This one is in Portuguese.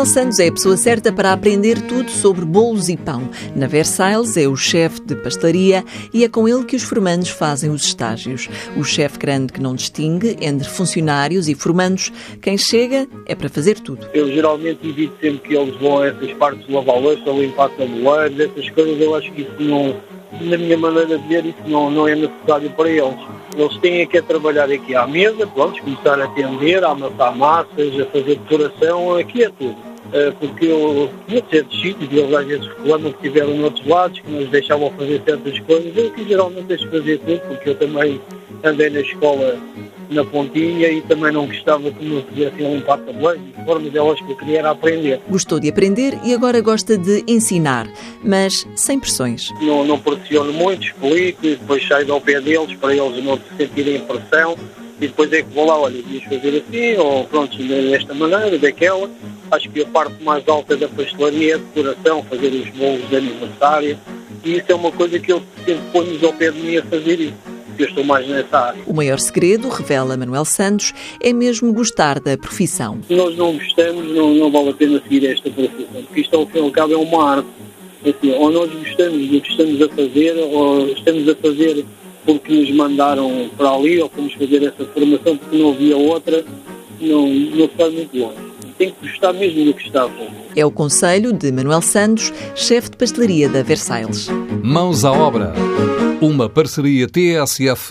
Manuel Santos é a pessoa certa para aprender tudo sobre bolos e pão. Na Versailles é o chefe de pastelaria e é com ele que os formandos fazem os estágios. O chefe grande que não distingue entre funcionários e formandos. Quem chega é para fazer tudo. Eu geralmente evito sempre que eles vão a essas partes de lavar louça, limpar tabuleiros, essas coisas. Eu acho que isso não, na minha maneira de ver, isso não, não é necessário para eles. Eles têm que trabalhar aqui à mesa, pronto, começar a atender, a amassar massas, a fazer decoração, aqui é tudo. Eh, porque eu tinha certos sítios, eles às vezes reclamam que estiveram noutros lados, que nos deixavam fazer certas coisas. Eu aqui geralmente deixo fazer tudo, porque eu também andei na escola na pontinha e também não gostava que me fizessem limpar tabuleiros e formas delas que eu queria era aprender. Gostou de aprender e agora gosta de ensinar, mas sem pressões. Não, não pressiono muito, explico e depois saio ao pé deles para eles não se sentirem pressão e depois é que vou lá, olha, devias fazer assim, ou pronto, desta maneira, daquela. Acho que a parte mais alta da pastelaria é a decoração, fazer os bolos de aniversário, e isso é uma coisa que eu sempre ponho ao pé de mim a fazer isso. Eu estou mais nessa área. O maior segredo, revela Manuel Santos, é mesmo gostar da profissão. Se nós não gostamos, não, não vale a pena seguir esta profissão, porque isto ao fim e ao cabo é uma arte. Assim, ou nós gostamos do que estamos a fazer, ou estamos a fazer porque nos mandaram para ali, ou fomos fazer essa formação porque não havia outra, não, não vai muito longe. Tem que gostar mesmo do que está a fazer. É o conselho de Manuel Santos, chefe de pastelaria da Versailles. Mãos à obra. Uma parceria TSF-IEFP.